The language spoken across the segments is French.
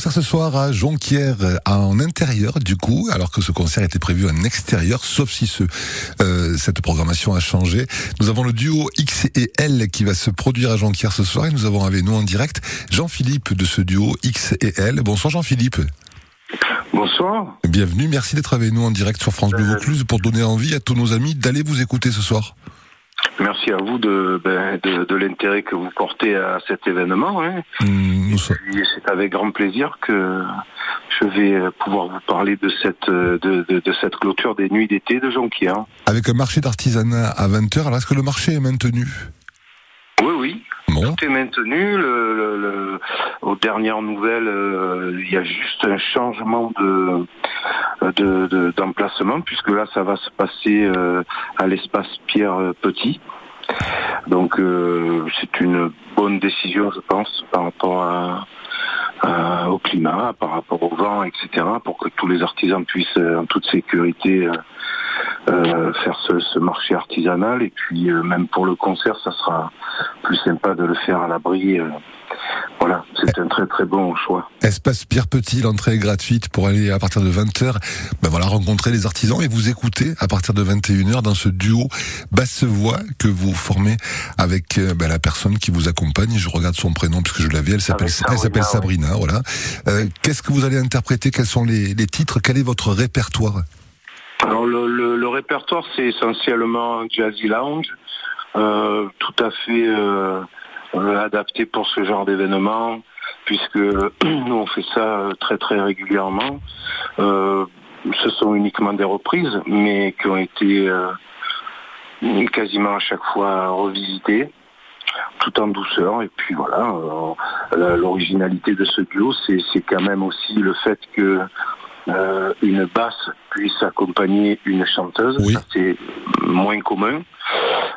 concert ce soir à Jonquière en intérieur du coup, alors que ce concert était prévu en extérieur, sauf si ce, euh, cette programmation a changé. Nous avons le duo X et L qui va se produire à Jonquière ce soir et nous avons avec nous en direct Jean-Philippe de ce duo X et L. Bonsoir Jean-Philippe. Bonsoir. Bienvenue, merci d'être avec nous en direct sur France Bleu Vaucluse pour donner envie à tous nos amis d'aller vous écouter ce soir. Merci à vous de, ben, de, de l'intérêt que vous portez à cet événement. Hein. Mmh, C'est avec grand plaisir que je vais pouvoir vous parler de cette, de, de, de cette clôture des nuits d'été de Jonquière. Avec un marché d'artisanat à 20h, alors est-ce que le marché est maintenu? Oui, oui. Bon, Tout est maintenu. Le, le- le- aux dernières nouvelles, euh, il y a juste un changement de de- de- d'emplacement puisque là, ça va se passer euh, à l'espace Pierre euh, Petit. Donc, euh, c'est une bonne décision, je pense, par rapport au climat, par rapport au vent, etc., pour que tous les artisans puissent, en toute sécurité, faire ce, marché artisanal. Et puis, même pour le concert, ça sera plus sympa de le faire à l'abri. Voilà, c'est un très très bon choix. Espace Pierre Petit, l'entrée est gratuite pour aller à partir de 20h, ben voilà, rencontrer les artisans et vous écouter à partir de 21h dans ce duo basse-voix que vous formez avec euh, ben, la personne qui vous accompagne. Je regarde son prénom puisque je l'avais, elle s'appelle Sabrina, voilà. Euh, Qu'est-ce que vous allez interpréter? Quels sont les, les titres? Quel est votre répertoire? Alors le, le- le répertoire c'est essentiellement jazzy lounge, euh, tout à fait euh, adapté pour ce genre d'événement, puisque nous on fait ça euh, très très régulièrement. Euh, ce sont uniquement des reprises, mais qui ont été euh, quasiment à chaque fois revisitées, tout en douceur. Et puis voilà, euh, l'originalité de ce duo, c'est quand même aussi le fait que euh, une basse puisse accompagner une chanteuse. Oui. C'est moins commun.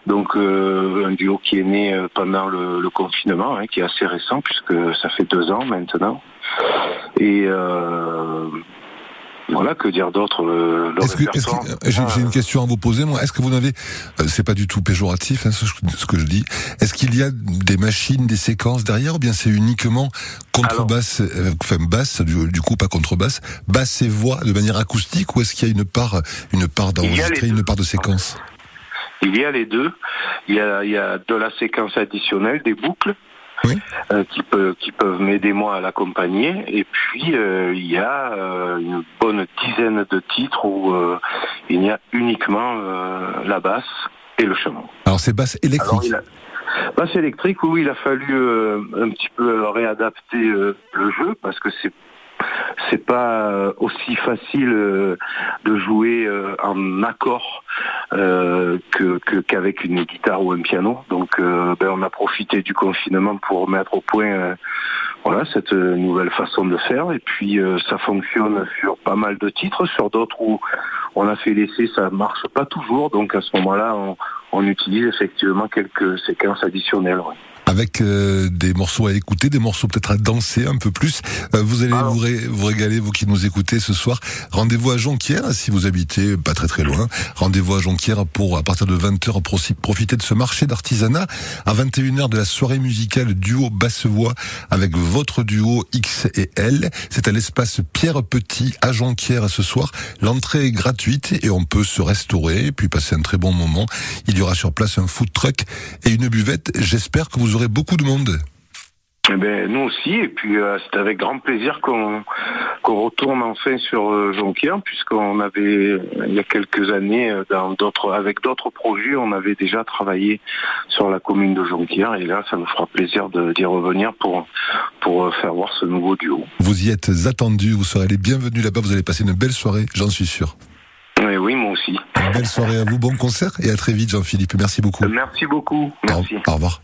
Donc euh, un duo qui est né euh, pendant le, le confinement, hein, qui est assez récent puisque ça fait deux ans maintenant. Et euh, voilà, que dire d'autre est-ce répertoire. que- j'ai une question à vous poser, moi. Est-ce que vous n'avez, euh, c'est pas du tout péjoratif, hein, ce, ce que je dis. Est-ce qu'il y a des machines, des séquences derrière, ou bien c'est uniquement contrebasse, euh, enfin basse, du, du coup pas contrebasse, basse et voix de manière acoustique, ou est-ce qu'il y a une part, une part d'enregistré, une part de séquence? Il y a les deux. Il y a, il y a de la séquence additionnelle, des boucles, Oui. euh, qui, peuvent, qui peuvent m'aider moi à l'accompagner. Et puis, euh, il y a euh, une bonne dizaine de titres où il y a uniquement la basse et le chant. Alors c'est basse électrique. Alors, il a... Basse électrique, oui, il a fallu un petit peu réadapter le jeu parce que c'est c'est pas euh, aussi facile euh, de jouer euh, en accord qu'avec une guitare ou un piano. Donc, ben, on a profité du confinement pour mettre au point voilà cette nouvelle façon de faire. Et puis, ça fonctionne sur pas mal de titres, sur d'autres où on a fait l'essai, ça marche pas toujours. Donc, à ce moment-là, on, utilise effectivement quelques séquences additionnelles. Avec euh, des morceaux à écouter, des morceaux peut-être à danser un peu plus. Euh, vous allez vous, ré- vous régaler, vous qui nous écoutez ce soir. Rendez-vous à Jonquière, si vous habitez pas très très loin. Rendez-vous à Jonquière pour, à partir de 20h, proci- profiter de ce marché d'artisanat. À 21h de la soirée musicale duo basse-voix avec votre duo X et L. C'est à l'espace Pierre Petit à Jonquière ce soir. L'entrée est gratuite et on peut se restaurer puis passer un très bon moment. Il y aura sur place un food truck et une buvette. J'espère que vous aurez beaucoup de monde. Eh ben, nous aussi, et puis euh, c'est avec grand plaisir qu'on qu'on retourne enfin sur euh, Jonquière, puisqu'on avait, il y a quelques années, euh, dans d'autres, avec d'autres projets, on avait déjà travaillé sur la commune de Jonquière, et là, ça nous fera plaisir d'y revenir pour, pour euh, faire voir ce nouveau duo. Vous y êtes attendus, vous serez les bienvenus là-bas, vous allez passer une belle soirée, j'en suis sûr. Oui, oui, moi aussi. Une belle soirée à vous, bon concert et à très vite Jean-Philippe, merci beaucoup. Merci beaucoup. Au- Merci. au revoir.